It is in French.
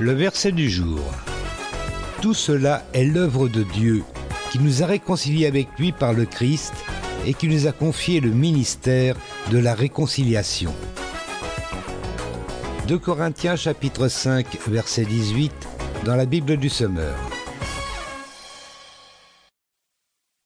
Le verset du jour. Tout cela est l'œuvre de Dieu qui nous a réconciliés avec lui par le Christ et qui nous a confié le ministère de la réconciliation. 2 Corinthiens chapitre 5 verset 18 dans la Bible du Semeur.